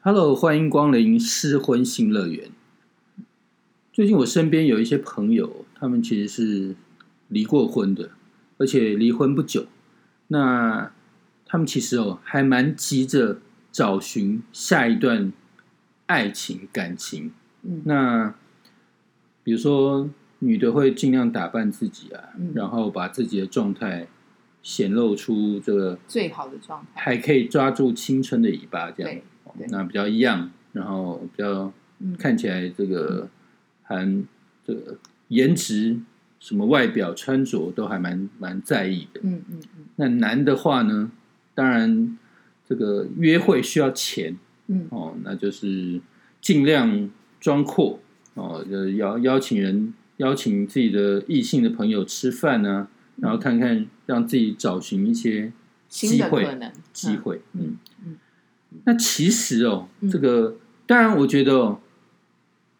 Hello，欢迎光临失婚新乐园。最近我身边有一些朋友，他们其实是离过婚的，而且离婚不久。那他们其实哦，还蛮急着找寻下一段爱情感情。嗯那比如说，女的会尽量打扮自己啊，嗯然后把自己的状态显露出这个最好的状态。还可以抓住青春的尾巴，这样那比较一样，然后比较嗯。看起来这个还这个颜值、什么外表、穿着都还蛮蛮在意的。嗯嗯嗯。那男的话呢，当然这个约会需要钱嗯。哦，那就是尽量装阔哦，就邀邀请人邀请自己的异性的朋友吃饭呢、然后看看让自己找寻一些机会机会，嗯。嗯嗯那其实哦，嗯这个当然，我觉得哦，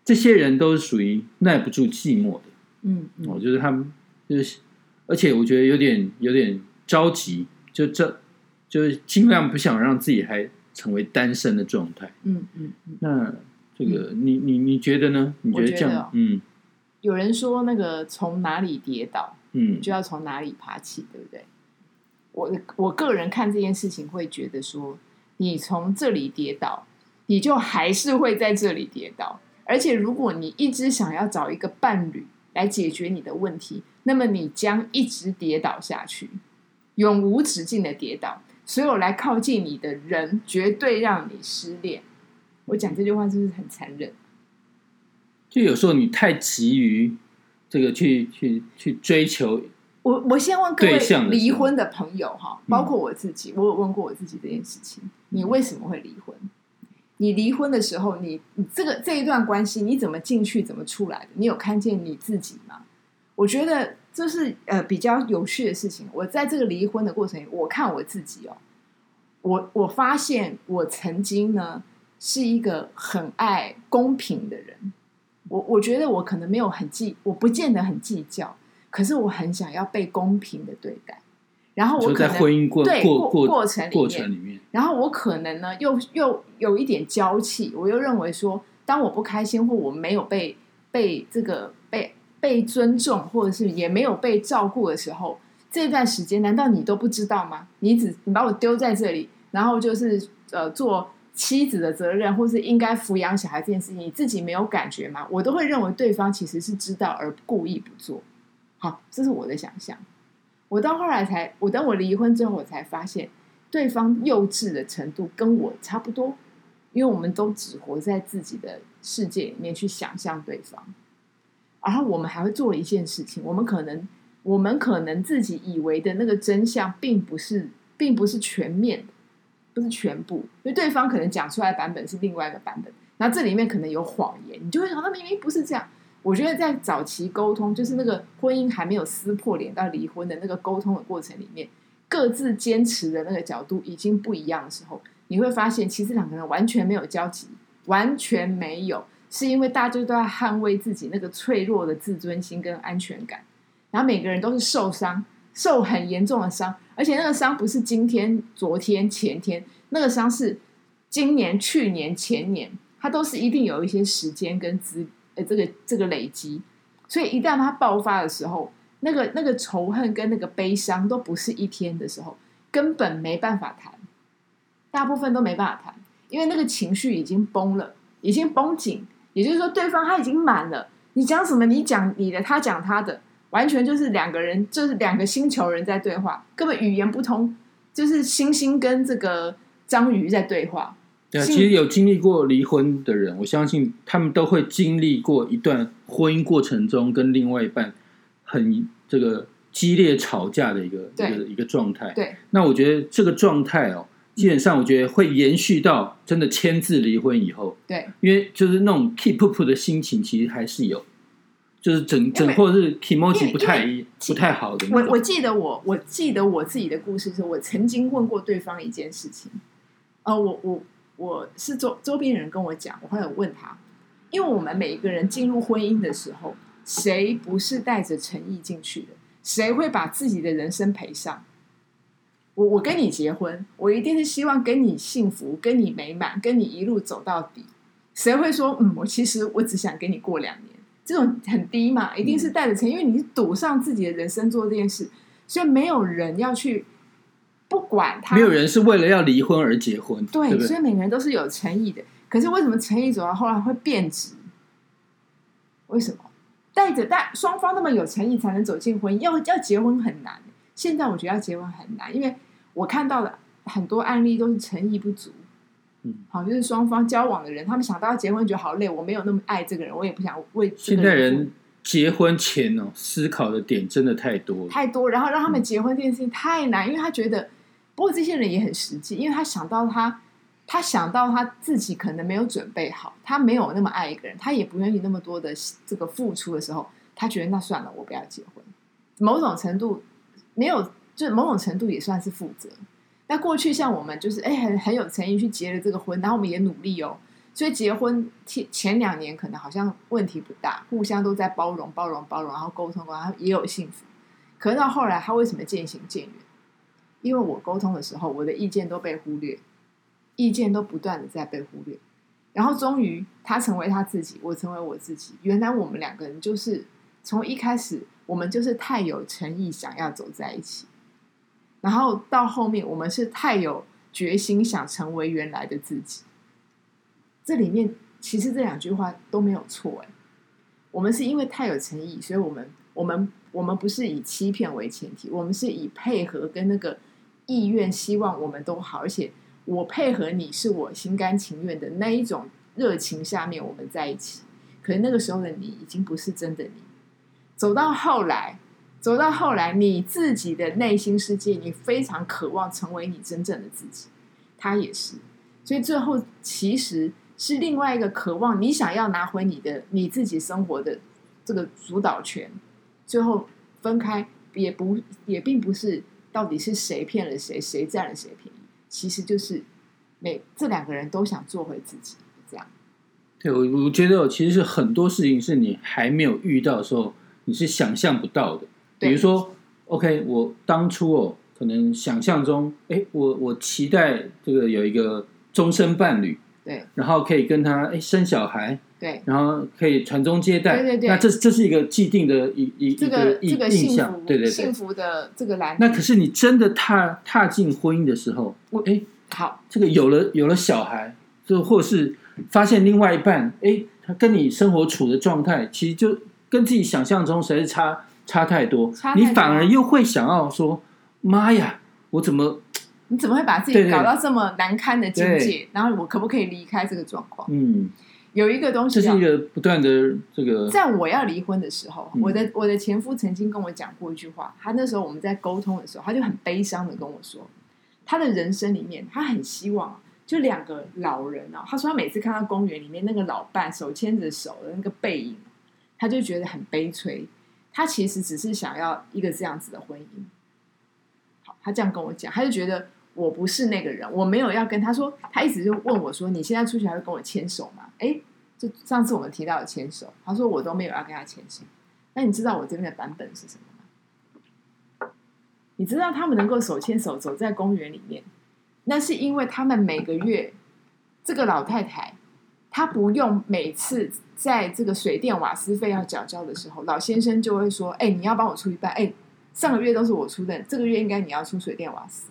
这些人都是属于耐不住寂寞的。嗯嗯哦，就是他们就是，而且我觉得有点有点着急，就这就是尽量不想让自己还成为单身的状态。嗯嗯嗯。那这个、你你你觉得呢？你觉得这？样嗯有人说那个从哪里跌倒嗯就要从哪里爬起，对不对？我我个人看这件事情会觉得说，你从这里跌倒，你就还是会在这里跌倒。而且如果你一直想要找一个伴侣来解决你的问题，那么你将一直跌倒下去，永无止境的跌倒。所有来靠近你的人，绝对让你失恋。我讲这句话是不是很残忍？就有时候你太急于这个去去去追求，我我先问各位离婚的朋友哈，包括我自己，我有问过我自己这件事情：你为什么会离婚？你离婚的时候，你你这个这一段关系你怎么进去，怎么出来的？你有看见你自己吗？我觉得这是呃比较有趣的事情。我在这个离婚的过程里，我看我自己哦，我我发现我曾经呢是一个很爱公平的人。我我觉得我可能没有很计，我不见得很计较，可是我很想要被公平的对待。然后我在可能婚姻过对过过过程里过面程里面，然后我可能呢，又又有一点娇气，我又认为说，当我不开心或我没有被被这个被被尊重，或者是也没有被照顾的时候，这段时间难道你都不知道吗？你只你把我丢在这里，然后就是呃做妻子的责任，或是应该抚养小孩这件事情，你自己没有感觉吗？我都会认为对方其实是知道而故意不做。好，这是我的想象。我到后来才，我等我离婚之后，我才发现对方幼稚的程度跟我差不多，因为我们都只活在自己的世界里面去想象对方，然后我们还会做一件事情，我们可能我们可能自己以为的那个真相，并不是并不是全面的，不是全部，因为对方可能讲出来版本是另外一个版本，然后这里面可能有谎言，你就会想到明明不是这样。我觉得在早期沟通，就是那个婚姻还没有撕破脸到离婚的那个沟通的过程里面，各自坚持的那个角度已经不一样的时候，你会发现其实两个人完全没有交集，完全没有，是因为大家都在捍卫自己那个脆弱的自尊心跟安全感，然后每个人都是受伤，受很严重的伤，而且那个伤不是今天、昨天、前天，那个伤是今年、去年、前年，它都是一定有一些时间跟资这个这个累积，所以一旦它爆发的时候，那个那个仇恨跟那个悲伤都不是一天的时候，根本没办法谈，大部分都没办法谈，因为那个情绪已经崩了，已经绷紧，也就是说对方他已经满了，你讲什么你讲你的，他讲他的，完全就是两个人就是两个星球人在对话，根本语言不通，就是星星跟这个章鱼在对话。对啊，其实有经历过离婚的人，我相信他们都会经历过一段婚姻过程中跟另外一半很这个激烈吵架的一个一对个一个状态。对，那我觉得这个状态哦，基本上我觉得会延续到真的签字离婚以后，对，因为就是那种 keep up 的心情，其实还是有，就是整整或者是 emoji 不太不太好的。我我记得我我记得我自己的故事是，我曾经问过对方一件事情，呃，我我我是周周边人跟我讲，我后来有问他，因为我们每一个人进入婚姻的时候，谁不是带着诚意进去的？谁会把自己的人生赔上？我我跟你结婚，我一定是希望跟你幸福，跟你美满，跟你一路走到底。谁会说，嗯，我其实我只想跟你过两年？这种很低嘛，一定是带着钱，因为你是赌上自己的人生做这件事，所以没有人要去不管他，没有人是为了要离婚而结婚，对？所以每个人都是有诚意的。可是为什么诚意走到后来会变质？为什么带着带双方那么有诚意才能走进婚姻？要要结婚很难。现在我觉得要结婚很难，因为我看到的很多案例都是诚意不足。嗯，好，就是双方交往的人，他们想到要结婚，觉得好累，我没有那么爱这个人，我也不想为现在人结婚前哦，思考的点真的太多太多，然后让他们结婚这件事情太难，因为他觉得，不过这些人也很实际，因为他想到他，他想到他自己可能没有准备好，他没有那么爱一个人，他也不愿意那么多的这个付出的时候，他觉得那算了，我不要结婚。某种程度没有，就某种程度也算是负责。那过去像我们就是哎很很有诚意去结了这个婚，然后我们也努力哦，所以结婚前前两年可能好像问题不大，互相都在包容包容包容，然后沟通然后也有幸福。可是到后来他为什么渐行渐远？因为我沟通的时候，我的意见都被忽略，意见都不断的在被忽略，然后终于他成为他自己，我成为我自己。原来我们两个人就是从一开始我们就是太有诚意，想要走在一起。然后到后面，我们是太有决心想成为原来的自己。这里面其实这两句话都没有错哎。我们是因为太有诚意，所以我们我们我们不是以欺骗为前提，我们是以配合跟那个意愿，希望我们都好，而且我配合你是我心甘情愿的那一种热情下面，我们在一起。可是那个时候的你已经不是真的你，走到后来。走到后来，你自己的内心世界，你非常渴望成为你真正的自己，他也是，所以最后其实是另外一个渴望，你想要拿回你的你自己生活的这个主导权，最后分开也不也并不是到底是谁骗了谁，谁占了谁便宜，其实就是每这两个人都想做回自己，这样。对，我我觉得其实是很多事情是你还没有遇到的时候，你是想象不到的。比如说，OK，我当初哦，可能想象中，哎，我我期待这个有一个终身伴侣，对，然后可以跟他哎生小孩，对，然后可以传宗接代，对对对，那这这是一个既定的一一这个这个印象，对对对，幸福的这个蓝。那可是你真的踏踏进婚姻的时候，我哎，好，这个有了有了小孩，就或是发现另外一半，哎，他跟你生活处的状态，其实就跟自己想象中实在是差。差太多，你反而又会想要说：“妈呀，我怎么？你怎么会把自己搞到这么难堪的境界？然后我可不可以离开这个状况？”嗯，有一个东西，这是一个不断的这个。在我要离婚的时候，我的我的前夫曾经跟我讲过一句话。他那时候我们在沟通的时候，他就很悲伤的跟我说：“他的人生里面，他很希望就两个老人啊。他说他每次看到公园里面那个老伴手牵着手的那个背影，他就觉得很悲催。”他其实只是想要一个这样子的婚姻。好，他这样跟我讲，他就觉得我不是那个人，我没有要跟他说。他一直就问我说：“你现在出去还会跟我牵手吗？”哎，就上次我们提到的牵手，他说我都没有要跟他牵手。那你知道我这边的版本是什么吗？你知道他们能够手牵手走在公园里面，那是因为他们每个月这个老太太。他不用每次在这个水电瓦斯费要缴交的时候，老先生就会说：“哎，你要帮我出一半。哎，上个月都是我出的，这个月应该你要出水电瓦斯。”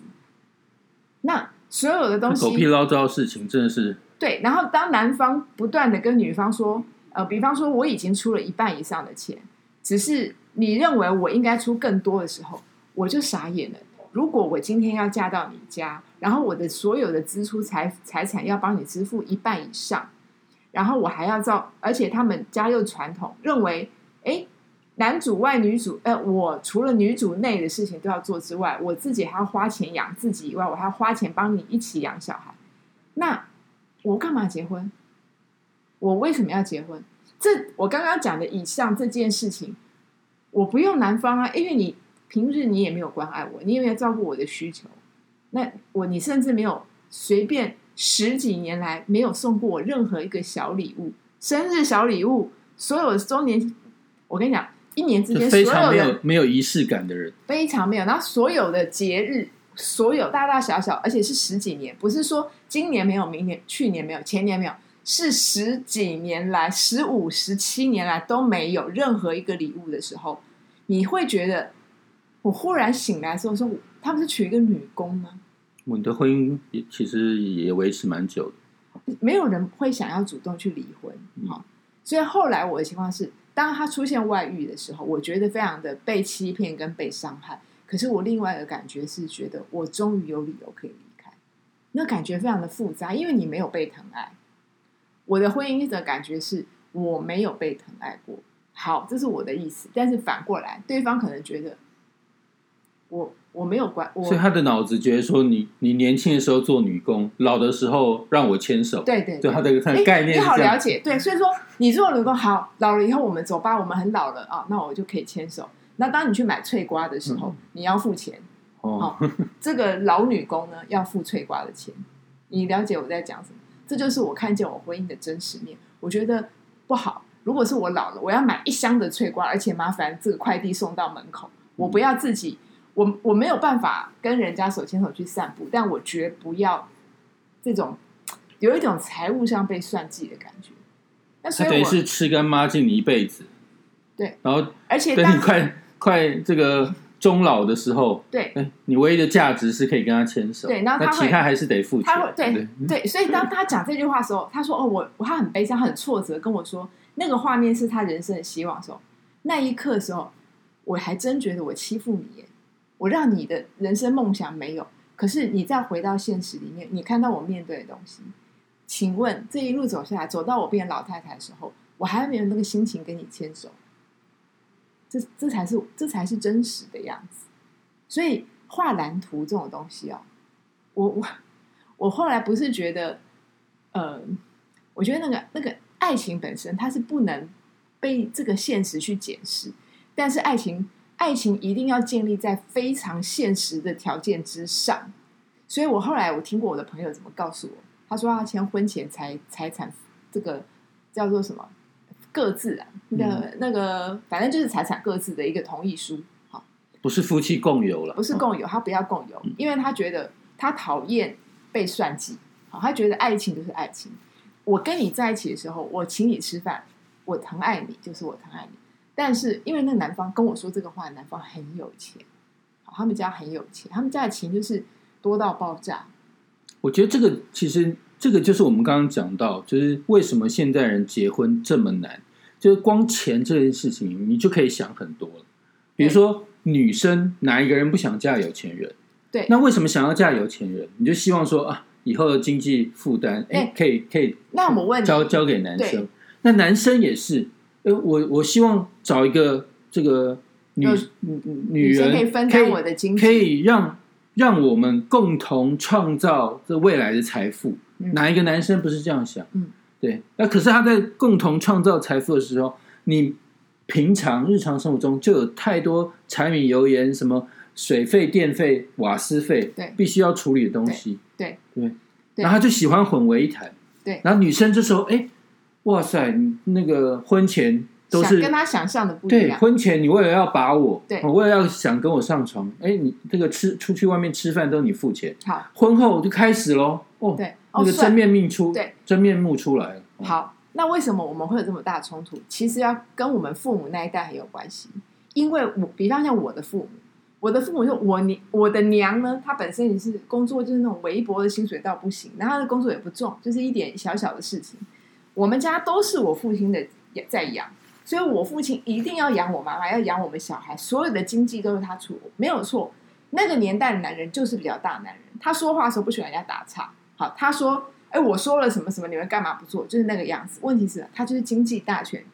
那所有的东西狗屁捞糟的事情真的是对。然后当男方不断的跟女方说：“呃，比方说我已经出了一半以上的钱，只是你认为我应该出更多的时候，我就傻眼了。如果我今天要嫁到你家，然后我的所有的支出财财产要帮你支付一半以上。”然后我还要照，而且他们家又传统，认为，哎，男主外女主，呃，我除了女主内的事情都要做之外，我自己还要花钱养自己以外，我还要花钱帮你一起养小孩。那我干嘛结婚？我为什么要结婚？这我刚刚讲的以上这件事情，我不用男方啊，因为你平日你也没有关爱我，你也没有照顾我的需求，那我你甚至没有随便。十几年来没有送过我任何一个小礼物，生日小礼物，所有周年，我跟你讲，一年之间非常没有没有仪式感的人，非常没有。然后所有的节日，所有大大小小，而且是十几年，不是说今年没有，明年、去年没有，前年没有，是十几年来、十五、十七年来都没有任何一个礼物的时候，你会觉得，我忽然醒来的时候说，他们是娶一个女工吗？我的婚姻也其实也维持蛮久的，没有人会想要主动去离婚，好，所以后来我的情况是，当他出现外遇的时候，我觉得非常的被欺骗跟被伤害。可是我另外一个感觉是，觉得我终于有理由可以离开，那感觉非常的复杂，因为你没有被疼爱。我的婚姻的感觉是我没有被疼爱过。好，这是我的意思。但是反过来，对方可能觉得我我没有关，所以他的脑子觉得说，你你年轻的时候做女工，老的时候让我牵手。对对，就他的他的概念你好了解。对，所以说你做女工好，老了以后我们走吧，我们很老了啊，那我就可以牵手。那当你去买翠瓜的时候，你要付钱。哦，这个老女工呢要付翠瓜的钱。你了解我在讲什么？这就是我看见我婚姻的真实面。我觉得不好。如果是我老了，我要买一箱的翠瓜，而且麻烦这个快递送到门口。我不要自己，我我没有办法跟人家手牵手去散步，但我绝不要这种有一种财务上被算计的感觉。那所以等于是吃干抹净你一辈子。对，然后而且等你快。快这个终老的时候，对，你唯一的价值是可以跟他牵手，对，那其他还是得付钱，他会对对，所以当他讲这句话的时候，他说：“哦，我他很悲伤，很挫折，跟我说那个画面是他人生的希望的时候，那一刻的时候，我还真觉得我欺负你耶，我让你的人生梦想没有，可是你再回到现实里面，你看到我面对的东西，请问这一路走下来，走到我变老太太的时候，我还没有那个心情跟你牵手。”这这才是这才是真实的样子，所以画蓝图这种东西哦，我我我后来不是觉得，呃，我觉得那个那个爱情本身它是不能被这个现实去检视，但是爱情爱情一定要建立在非常现实的条件之上，所以我后来我听过我的朋友怎么告诉我，他说要签婚前财财产这个叫做什么？各自啊，那个那个，反正就是财产各自的一个同意书，好，不是夫妻共有了，不是共有，他不要共有，因为他觉得他讨厌被算计，好，他觉得爱情就是爱情，我跟你在一起的时候，我请你吃饭，我疼爱你，就是我疼爱你，但是因为那男方跟我说这个话，男方很有钱，好，他们家很有钱，他们家的钱就是多到爆炸，我觉得这个其实这个就是我们刚刚讲到，就是为什么现代人结婚这么难。就是光钱这件事情，你就可以想很多了。比如说，女生哪一个人不想嫁有钱人？对，那为什么想要嫁有钱人？你就希望说啊，以后的经济负担，哎，可以可以。那我问交交给男生，那男生也是，呃，我我希望找一个这个女女人可以分担我的经济，可以让让我们共同创造这未来的财富。哪一个男生不是这样想？嗯。对，那可是他在共同创造财富的时候，你平常日常生活中就有太多柴米油盐、什么水费、电费、瓦斯费，对，必须要处理的东西，对对，然后他就喜欢混为一谈，对，然后女生这时候，哎，哇塞，你那个婚前都是跟他想象的不一样，婚前你为了要把我，对，我为了要想跟我上床，哎，你这个吃出去外面吃饭都你付钱，好，婚后就开始喽，哦，对。那个真面目出，对真面目出来了。好，那为什么我们会有这么大冲突？其实要跟我们父母那一代很有关系。因为我，比方像我的父母，我的父母就，我娘，我的娘呢，她本身也是工作就是那种微薄的薪水到不行，然后她的工作也不重，就是一点小小的事情。我们家都是我父亲的在养，所以我父亲一定要养我妈妈，要养我们小孩，所有的经济都是他出，没有错。那个年代的男人就是比较大男人，他说话的时候不喜欢人家打岔。好，他说：“哎，我说了什么什么，你们干嘛不做？就是那个样子。问题是，他就是经济大权，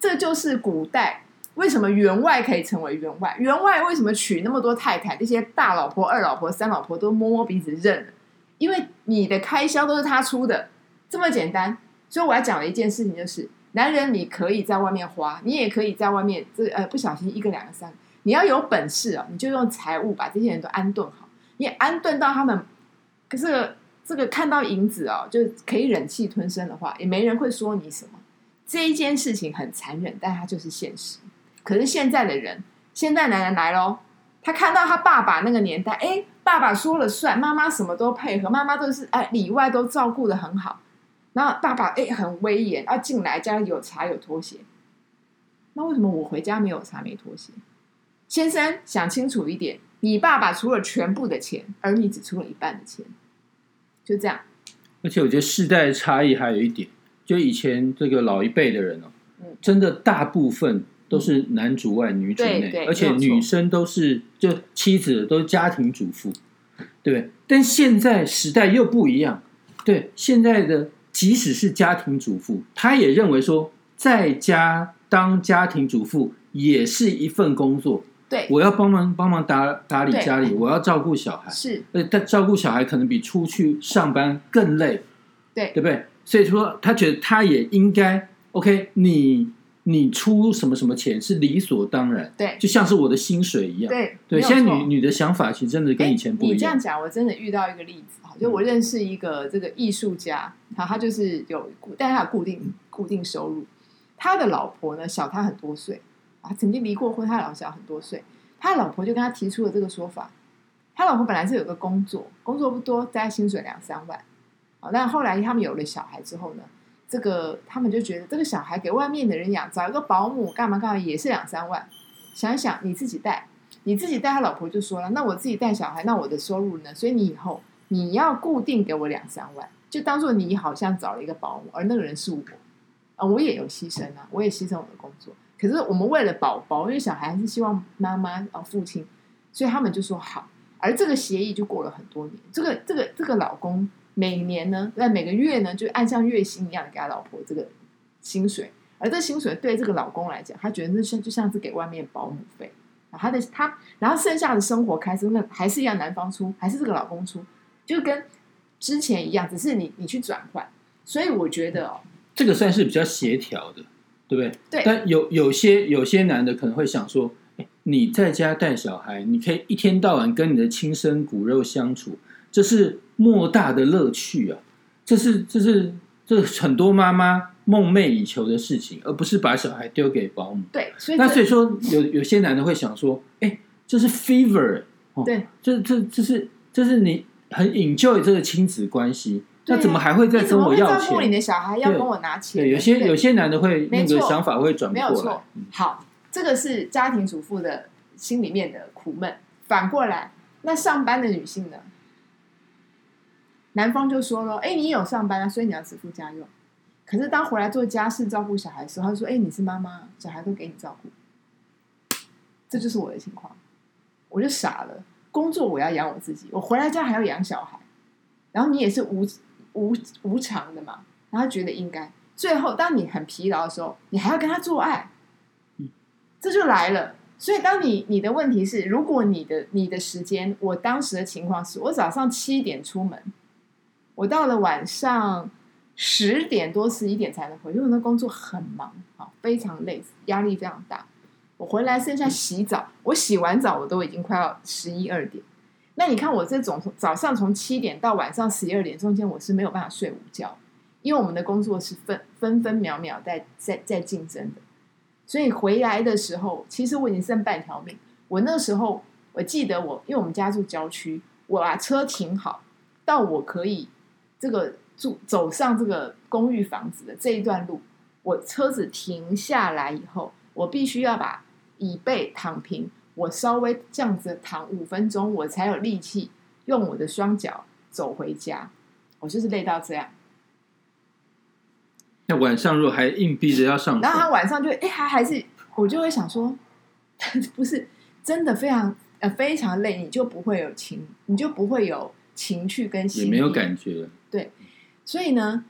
这就是古代为什么员外可以成为员外？员外为什么娶那么多太太？那些大老婆、二老婆、三老婆都摸摸鼻子认了，因为你的开销都是他出的，这么简单。所以我要讲的一件事情就是，男人你可以在外面花，你也可以在外面这呃不小心一个两个三，你要有本事哦，你就用财务把这些人都安顿好，你安顿到他们，可是。”这个看到银子哦，就可以忍气吞声的话，也没人会说你什么。这一件事情很残忍，但它就是现实。可是现在的人，现在男人来喽，他看到他爸爸那个年代，哎，爸爸说了算，妈妈什么都配合，妈妈都是哎里外都照顾的很好。然后爸爸哎很威严，啊进来家里有茶有拖鞋。那为什么我回家没有茶没拖鞋？先生想清楚一点，你爸爸出了全部的钱，而你只出了一半的钱，就这样。而且我觉得世代差异还有一点，就以前这个老一辈的人哦，嗯真的大部分都是男主外女主内，而且女生都是就妻子都是家庭主妇，对不对？但现在时代又不一样，对现在的即使是家庭主妇，她也认为说在家当家庭主妇也是一份工作，对，我要帮忙帮忙打打理家里，我要照顾小孩，是，呃，但照顾小孩可能比出去上班更累，对。对不对？所以说，他觉得他也应该 OK，你你出什么什么钱是理所当然，对就像是我的薪水一样。对对，现在女女的想法其实真的跟以前不一样。哎你这样讲，我真的遇到一个例子哈，就我认识一个这个艺术家，好，他就是有固，但是他有固定固定收入。他的老婆呢小他很多岁啊，曾经离过婚，他老小很多岁。他老婆就跟他提出了这个说法，他老婆本来是有个工作，工作不多，大概薪水两三万，啊，但后来他们有了小孩之后呢，这个他们就觉得这个小孩给外面的人养，找一个保姆干嘛干嘛也是两三万，想想你自己带。你自己带他老婆就说了，那我自己带小孩，那我的收入呢？所以你以后你要固定给我两三万，就当做你好像找了一个保姆，而那个人是我啊，我也有牺牲啊，我也牺牲我的工作。可是我们为了宝宝，因为小孩还是希望妈妈啊父亲，所以他们就说好。而这个协议就过了很多年，这个这个这个老公每年呢，那每个月呢，就按像月薪一样给他老婆这个薪水，而这薪水对这个老公来讲，他觉得那像就像是给外面保姆费。他的他，然后剩下的生活开支那还是一样，男方出，还是这个老公出，就跟之前一样，只是你你去转换。所以我觉得哦，这个算是比较协调的，对不对？对但有有些有些男的可能会想说，你在家带小孩，你可以一天到晚跟你的亲生骨肉相处，这是莫大的乐趣啊！这是这是这是很多妈妈梦寐以求的事情，而不是把小孩丢给保姆。对，所以那所以说，有有些男的会想说，哎，这是 fever，哦，对，这这这是这是你很 enjoy 这个亲子关系，那怎么还会再跟我要钱？照顾你的小孩要跟我拿钱？对，有些有些男的会那个想法会转不没有错过来。嗯好，这个是家庭主妇的心里面的苦闷。反过来，那上班的女性呢？男方就说了：“哎，你有上班啊，所以你要支付家用。可是当回来做家事、照顾小孩的时候，他就说：‘哎，你是妈妈，小孩都给你照顾。’这就是我的情况，我就傻了。工作我要养我自己，我回来家还要养小孩，然后你也是无无无偿的嘛，然后觉得应该。最后，当你很疲劳的时候，你还要跟他做爱，这就来了。所以，当你你的问题是，如果你的你的时间，我当时的情况是我早上七点出门，我到了晚上十点多十一点才能回，因为那工作很忙啊，非常累，压力非常大。我回来剩下洗澡，我洗完澡我都已经快要十一二点。那你看我这种早上从七点到晚上十一二点中间，我是没有办法睡午觉，因为我们的工作是分分分秒秒在在在竞争的。所以回来的时候，其实我已经剩半条命。我那时候我记得我，因为我们家住郊区，我把车停好，到我可以这个住走上这个公寓房子的这一段路，我车子停下来以后，我必须要把椅背躺平，我稍微这样子躺五分钟，我才有力气用我的双脚走回家。我就是累到这样。那晚上如果还硬逼着要上然后他，晚上就哎，还还是我就会想说，不是真的非常呃非常累，你就不会有情，你就不会有情趣跟心也没有感觉。了。所以呢，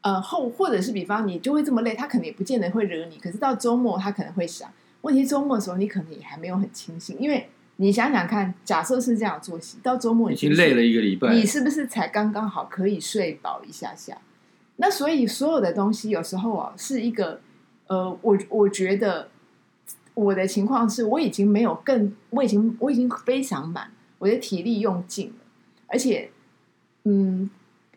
呃后或者是比方你就会这么累，他可能也不见得会惹你，可是到周末他可能会想，问题周末的时候你可能也还没有很清醒，因为你想想看，假设是这样作息，到周末已经累了一个礼拜，你是不是才刚刚好可以睡饱一下下？那所以所有的东西有时候啊，是一个呃，我我觉得我的情况是我已经没有更，我已经我已经非常满，我的体力用尽了，而且嗯，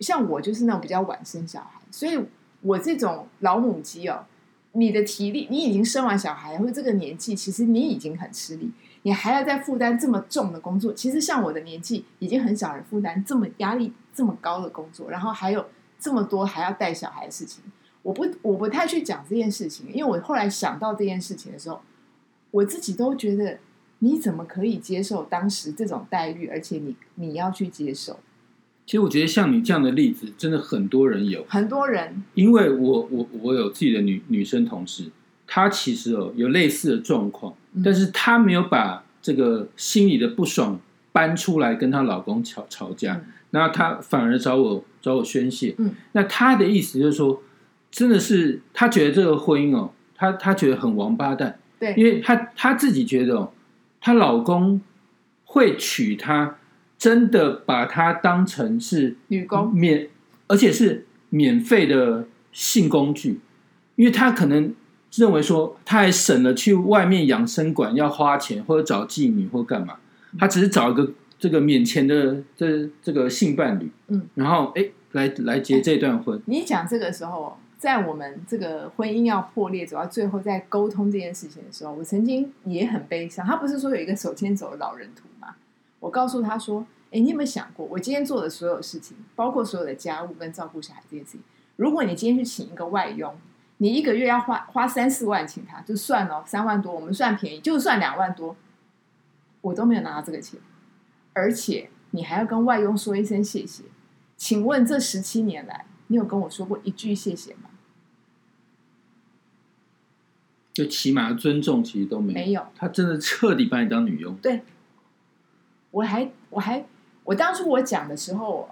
像我就是那种比较晚生小孩，所以我这种老母鸡哦，你的体力，你已经生完小孩或者这个年纪，其实你已经很吃力。你还要再负担这么重的工作。其实像我的年纪，已经很少人负担这么压力这么高的工作，然后还有这么多还要带小孩的事情。我不我不太去讲这件事情，因为我后来想到这件事情的时候，我自己都觉得你怎么可以接受当时这种待遇，而且你你要去接受。其实我觉得像你这样的例子，真的很多人有。很多人，因为我我我有自己的女女生同事，她其实哦有类似的状况，嗯但是她没有把这个心里的不爽搬出来跟她老公吵吵架，嗯然后她反而找我找我宣泄。嗯，那她的意思就是说，真的是她觉得这个婚姻哦，她她觉得很王八蛋，对，因为她她自己觉得哦，她老公会娶她，真的把她当成是女工，免，而且是免费的性工具，因为她可能认为说，她还省了去外面养生馆要花钱，或者找妓女或干嘛，她只是找一个这个免钱的这这个性伴侣，嗯，然后哎来来结这段婚，你讲这个时候，在我们这个婚姻要破裂走到最后，在沟通这件事情的时候，我曾经也很悲伤。他不是说有一个手牵手的老人图吗？我告诉他说：“哎，你有没有想过，我今天做的所有事情，包括所有的家务跟照顾小孩这件事情，如果你今天去请一个外佣，你一个月要花花三四万请他，就算了三万多，我们算便宜，就算两万多，我都没有拿到这个钱，而且你还要跟外佣说一声谢谢。请问这十七年来，你有跟我说过一句谢谢吗？就起码尊重其实都没有，没有。他真的彻底把你当女佣，对我还我还我当初我讲的时候，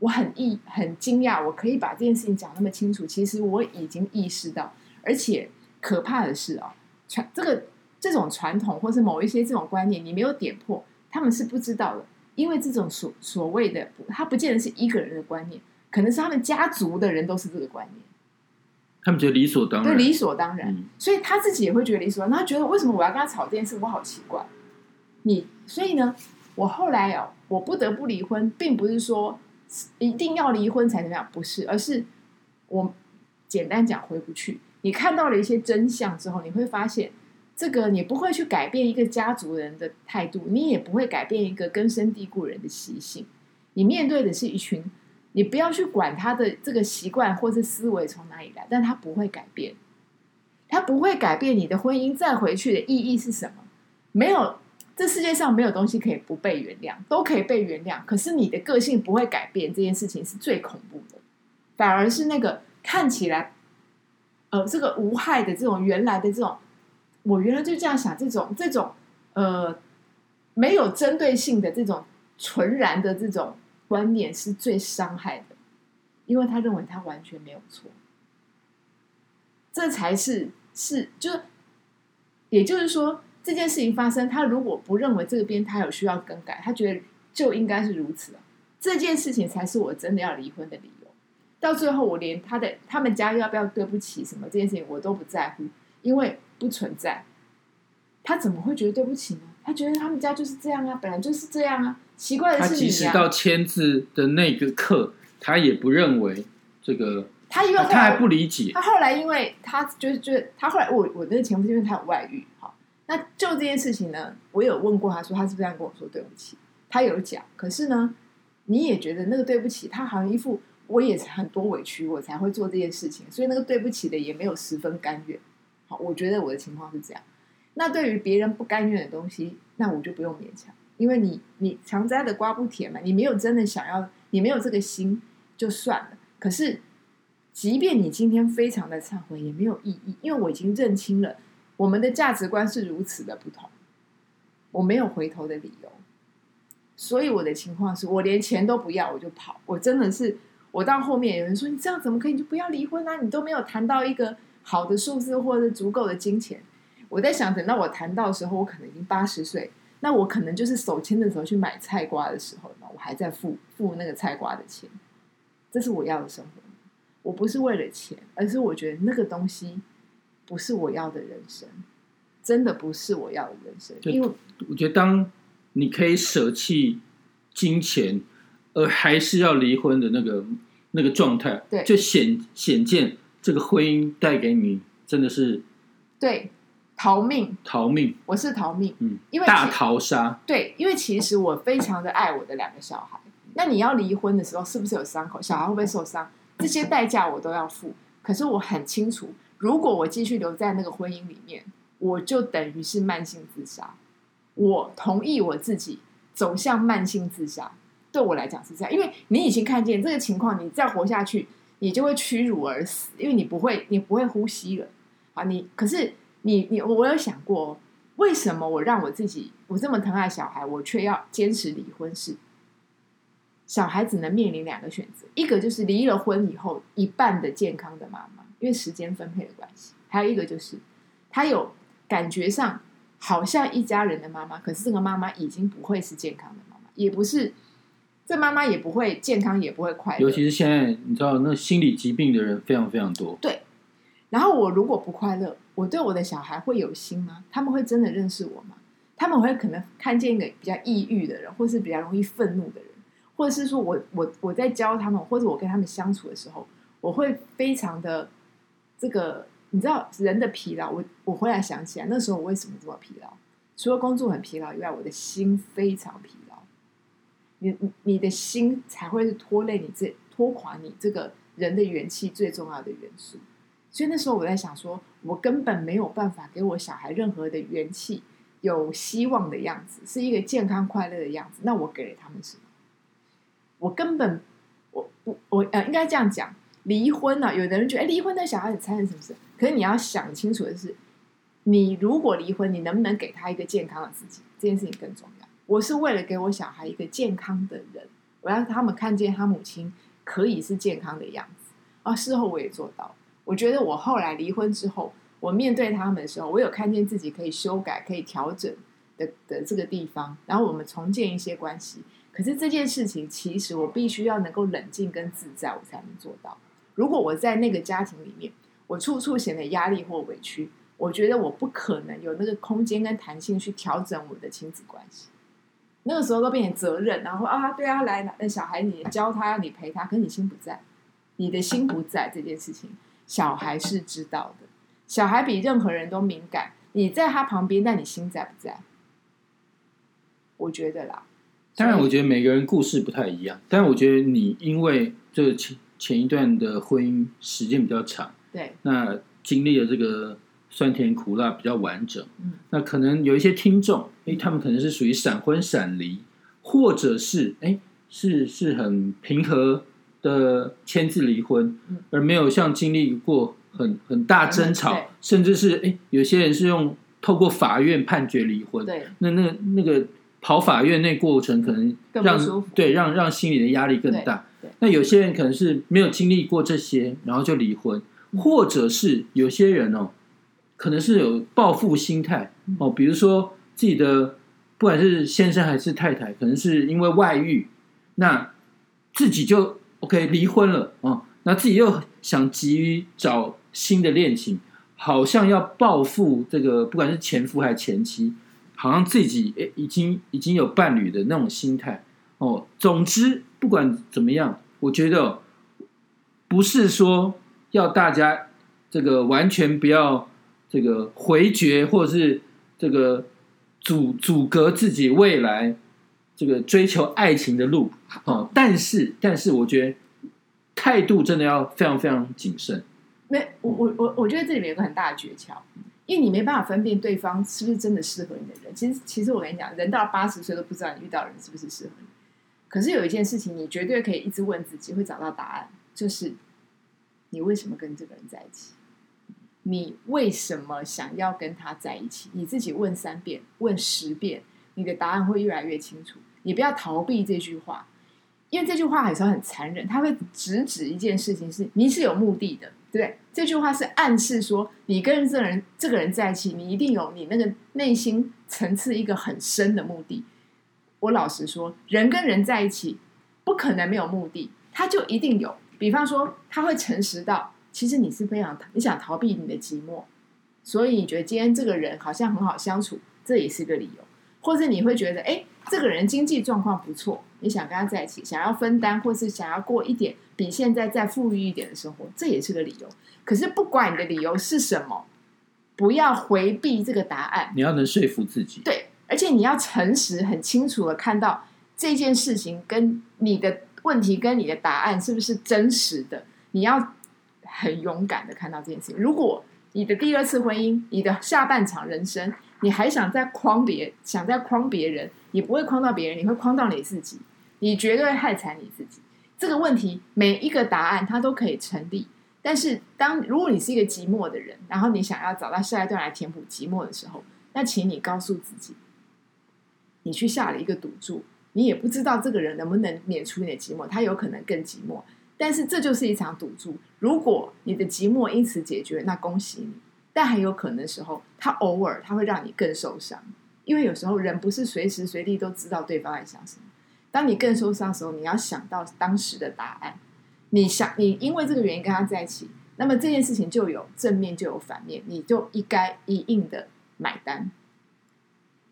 我很意很惊讶，我可以把这件事情讲那么清楚。其实我已经意识到，而且可怕的是哦，传这个这种传统或是某一些这种观念，你没有点破，他们是不知道的。因为这种所所谓的，他不见得是一个人的观念，可能是他们家族的人都是这个观念，他们觉得理所当然对，然，理所当然。嗯，所以他自己也会觉得理所当然，他觉得为什么我要跟他吵这件事，我好奇怪。你所以呢，我后来哦，我不得不离婚，并不是说一定要离婚才怎么样，不是，而是我简单讲回不去。你看到了一些真相之后，你会发现，这个你不会去改变一个家族人的态度，你也不会改变一个根深蒂固人的习性。你面对的是一群，你不要去管他的这个习惯或是思维从哪里来，但他不会改变。他不会改变你的婚姻再回去的意义是什么？没有，这世界上没有东西可以不被原谅，都可以被原谅。可是你的个性不会改变，这件事情是最恐怖的。反而是那个看起来，呃，这个无害的这种原来的这种，我原来就这样想，这种这种呃没有针对性的这种纯然的这种观念是最伤害的，因为他认为他完全没有错。这才是是就，也就是说，这件事情发生，他如果不认为这边他有需要更改，他觉得就应该是如此啊。这件事情才是我真的要离婚的理由。到最后，我连他的他们家要不要对不起什么这件事情我都不在乎，因为不存在。他怎么会觉得对不起呢？他觉得他们家就是这样啊，本来就是这样啊。奇怪的是你啊，即使到签字的那个刻，他也不认为这个，他因为后他还不理解，他后来因为他就是就是他后来我我那个前夫是因为他有外遇，好，那就这件事情呢，我有问过他说他是不是这样跟我说对不起，他有讲，可是呢，你也觉得那个对不起，他好像一副我也很多委屈我才会做这件事情，所以那个对不起的也没有十分甘愿，好，我觉得我的情况是这样。那对于别人不甘愿的东西，那我就不用勉强，因为你你常摘的瓜不甜嘛，你没有真的想要，你没有这个心就算了。可是，即便你今天非常的忏悔，也没有意义，因为我已经认清了我们的价值观是如此的不同，我没有回头的理由。所以我的情况是我连钱都不要，我就跑。我真的是，我到后面有人说你这样怎么可以？你就不要离婚啊！你都没有谈到一个好的数字或者足够的金钱。我在想，等到我谈到的时候，我可能已经八十岁，那我可能就是手牵的时候去买菜瓜的时候嘛，我还在付付那个菜瓜的钱。这是我要的生活。我不是为了钱，而是我觉得那个东西不是我要的人生，真的不是我要的人生。因为我觉得当你可以舍弃金钱，而还是要离婚的那个那个状态，对就显显见这个婚姻带给你真的是对逃命，逃命，我是逃命，嗯，因为大逃杀，对，因为其实我非常的爱我的两个小孩。那你要离婚的时候，是不是有伤口？小孩会不会受伤？这些代价我都要付。可是我很清楚，如果我继续留在那个婚姻里面，我就等于是慢性自杀。我同意我自己走向慢性自杀，对我来讲是这样，因为你已经看见这个情况，你再活下去，你就会屈辱而死，因为你不会，你不会呼吸了啊！你可是你你我有想过哦，为什么我让我自己我这么疼爱小孩，我却要坚持离婚？是小孩只能面临两个选择，一个就是离了婚以后一半的健康的妈妈，因为时间分配的关系；还有一个就是他有感觉上好像一家人的妈妈，可是这个妈妈已经不会是健康的妈妈，也不是这妈妈也不会健康，也不会快乐。尤其是现在，你知道那心理疾病的人非常非常多。然后我如果不快乐，我对我的小孩会有心吗？他们会真的认识我吗？他们会可能看见一个比较抑郁的人，或是比较容易愤怒的人，或者是说我我我在教他们，或者我跟他们相处的时候，我会非常的这个，你知道人的疲劳，我我回来想起来，那时候我为什么这么疲劳？除了工作很疲劳以外，我的心非常疲劳。你你你的心才会是拖累你这拖垮你这个人的元气最重要的元素。所以那时候我在想说，我根本没有办法给我小孩任何的元气，有希望的样子，是一个健康快乐的样子。那我给了他们什么？我根本，我我我呃，应该这样讲，离婚呢、有的人觉得，哎，离婚的小孩子残忍什么事？可是你要想清楚的是，你如果离婚，你能不能给他一个健康的自己？这件事情更重要。我是为了给我小孩一个健康的人，我让他们看见他母亲可以是健康的样子。啊，事后我也做到了。我觉得我后来离婚之后，我面对他们的时候，我有看见自己可以修改、可以调整的的这个地方，然后我们重建一些关系。可是这件事情，其实我必须要能够冷静跟自在，我才能做到。如果我在那个家庭里面，我处处显得压力或委屈，我觉得我不可能有那个空间跟弹性去调整我的亲子关系。那个时候都变成责任，然后啊，对啊，来，那小孩你教他，你陪他，可是你心不在，你的心不在这件事情。小孩是知道的，小孩比任何人都敏感。你在他旁边，但你心在不在？我觉得啦。当然，我觉得每个人故事不太一样，但我觉得你因为这个前前一段的婚姻时间比较长，对，那经历了这个酸甜苦辣比较完整，嗯那可能有一些听众，哎，他们可能是属于闪婚闪离，或者是哎是是很平和的签字离婚，嗯。而没有像经历过很很大争吵，甚至是哎有些人是用透过法院判决离婚，对，那那个那个跑法院那过程可能让对让让心里的压力更大。那有些人可能是没有经历过这些，然后就离婚，嗯。或者是有些人哦，可能是有报复心态嗯。哦，比如说自己的不管是先生还是太太，可能是因为外遇，那自己就 OK 离婚了哦，那自己又想急于找新的恋情，好像要报复这个不管是前夫还是前妻，好像自己诶已经已经有伴侣的那种心态哦。总之，不管怎么样，我觉得不是说要大家这个完全不要这个回绝，或者是这个阻阻隔自己未来这个追求爱情的路哦。但是，但是我觉得态度真的要非常非常谨慎。没，我我我我觉得这里面有个很大的诀窍，因为你没办法分辨对方是不是真的适合你的人。其实，其实我跟你讲，人到八十岁都不知道你遇到的人是不是适合你。可是有一件事情，你绝对可以一直问自己，会找到答案，就是你为什么跟这个人在一起？你为什么想要跟他在一起？你自己问三遍，问十遍，你的答案会越来越清楚。你不要逃避这句话，因为这句话有时候很残忍，它会直指一件事情是你是有目的的，对不对？这句话是暗示说，你跟这人这个人在一起，你一定有你那个内心层次一个很深的目的。我老实说，人跟人在一起不可能没有目的，他就一定有。比方说，他会诚实到，其实你是非常你想逃避你的寂寞，所以你觉得今天这个人好像很好相处，这也是个理由。或者你会觉得，哎，这个人经济状况不错，你想跟他在一起，想要分担，或是想要过一点比现在再富裕一点的生活，这也是个理由。可是不管你的理由是什么，不要回避这个答案，你要能说服自己。对，而且你要诚实、很清楚的看到这件事情跟你的问题跟你的答案是不是真实的。你要很勇敢的看到这件事情。如果你的第二次婚姻，你的下半场人生，你还想再框别，想再框别人，你不会框到别人，你会框到你自己，你绝对害惨你自己。这个问题每一个答案它都可以成立，但是当如果你是一个寂寞的人，然后你想要找到下一段来填补寂寞的时候，那请你告诉自己，你去下了一个赌注，你也不知道这个人能不能免除你的寂寞，他有可能更寂寞。但是这就是一场赌注。如果你的寂寞因此解决，那恭喜你。但很有可能的时候，他偶尔他会让你更受伤，因为有时候人不是随时随地都知道对方在想什么。当你更受伤的时候，你要想到当时的答案。你想，你因为这个原因跟他在一起，那么这件事情就有正面就有反面，你就一该一应的买单。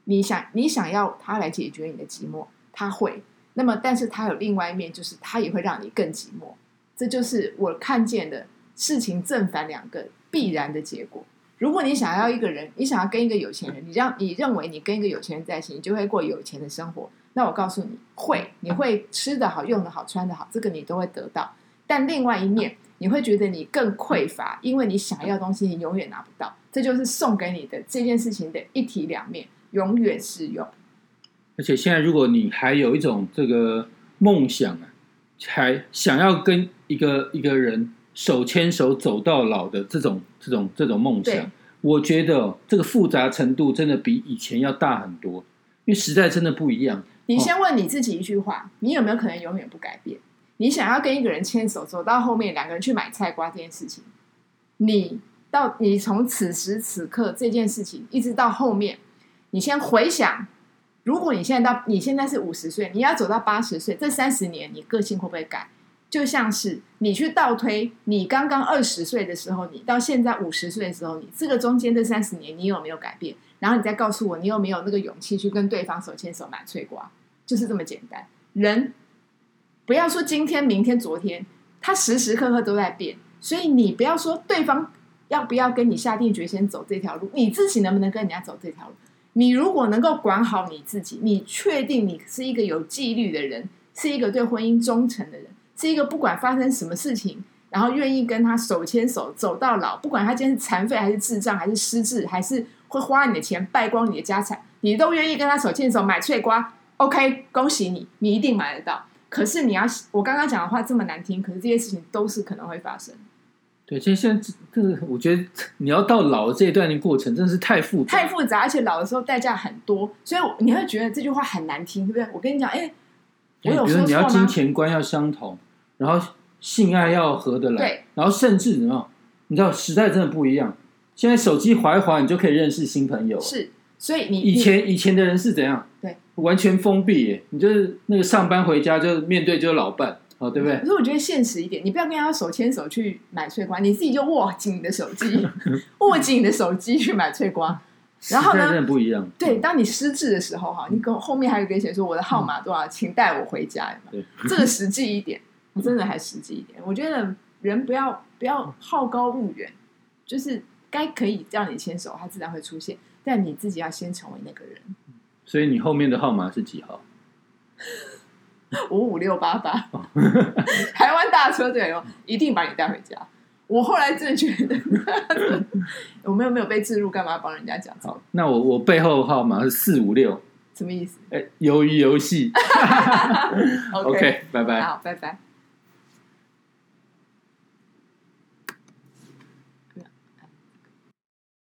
你想，你想要他来解决你的寂寞，他会。那么，但是他有另外一面，就是他也会让你更寂寞。这就是我看见的事情正反两个必然的结果。如果你想要一个人，你想要跟一个有钱人，你让你认为你跟一个有钱人在一起，你就会过有钱的生活。那我告诉你会，你会吃得好、用得好、穿得好，这个你都会得到。但另外一面，你会觉得你更匮乏，因为你想要的东西，你永远拿不到。这就是送给你的这件事情的一体两面，永远适用。而且现在，如果你还有一种这个梦想啊，还想要跟一个一个人手牵手走到老的这种这种这种梦想，我觉得这个复杂程度真的比以前要大很多，因为时代真的不一样。你先问你自己一句话：你有没有可能永远不改变？你想要跟一个人牵手走到后面，两个人去买菜瓜这件事情，你到你从此时此刻这件事情一直到后面，你先回想。如果你现在到你现在是五十岁，你要走到八十岁，这三十年你个性会不会改？就像是你去倒推你刚刚二十岁的时候，你到现在五十岁的时候，你这个中间这三十年你有没有改变？然后你再告诉我，你有没有那个勇气去跟对方手牵手买翠瓜？就是这么简单。人不要说今天、明天、昨天，他时时刻刻都在变，所以你不要说对方要不要跟你下定决心走这条路，你自己能不能跟人家走这条路？你如果能够管好你自己，你确定你是一个有纪律的人，是一个对婚姻忠诚的人，是一个不管发生什么事情，然后愿意跟他手牵手走到老，不管他今天是残废还是智障还是失智，还是会花你的钱败光你的家产，你都愿意跟他手牵手买翠瓜，OK，恭喜你，你一定买得到。可是你要我刚刚讲的话这么难听，可是这些事情都是可能会发生。对，其实现在这个，我觉得你要到老的这一段的过程，真的是太复杂，太复杂，而且老的时候代价很多，所以你会觉得这句话很难听，对不对？我跟你讲，哎，我有说你要金钱观要相同，然后性爱要合得来，对，然后甚至什么，你知道时代真的不一样，现在手机划一划，你就可以认识新朋友，是，所以你以前以前的人是怎样？对，完全封闭，你就是那个上班回家就面对就是老伴。哦，对不对？可是我觉得现实一点，你不要跟他手牵手去买翠瓜，你自己就握紧你的手机，握紧你的手机去买翠瓜。然后呢？不一样。对，当你失智的时候，哈，你跟后面还有一个写说我的号码多少，请带我回家。对，这个实际一点，真的还实际一点。我觉得人不要不要好高骛远，就是该可以让你牵手，它自然会出现，但你自己要先成为那个人。所以你后面的号码是几号？五五六八八，台湾大车队哦，一定把你带回家。我后来真的觉得，我没有没有被置入，干嘛帮人家讲？好，那我我背后号码是四五六，什么意思？哎，鱿鱼游戏。OK，拜拜。好，拜拜。